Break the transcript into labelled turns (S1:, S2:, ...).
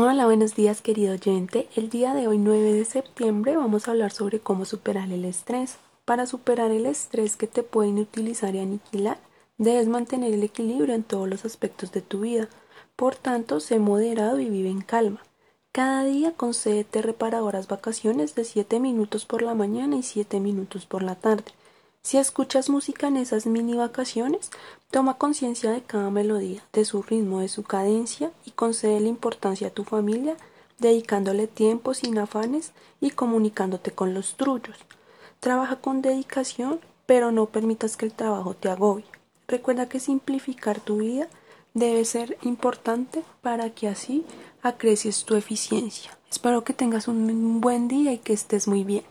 S1: Hola, buenos días querido oyente. El día de hoy 9 de septiembre vamos a hablar sobre cómo superar el estrés. Para superar el estrés que te puede inutilizar y aniquilar, debes mantener el equilibrio en todos los aspectos de tu vida. Por tanto, sé moderado y vive en calma. Cada día concédete reparadoras vacaciones de 7 minutos por la mañana y 7 minutos por la tarde. Si escuchas música en esas mini vacaciones, toma conciencia de cada melodía, de su ritmo, de su cadencia y concede la importancia a tu familia, dedicándole tiempo sin afanes y comunicándote con los trullos. Trabaja con dedicación, pero no permitas que el trabajo te agobie. Recuerda que simplificar tu vida debe ser importante para que así acrecies tu eficiencia. Espero que tengas un buen día y que estés muy bien.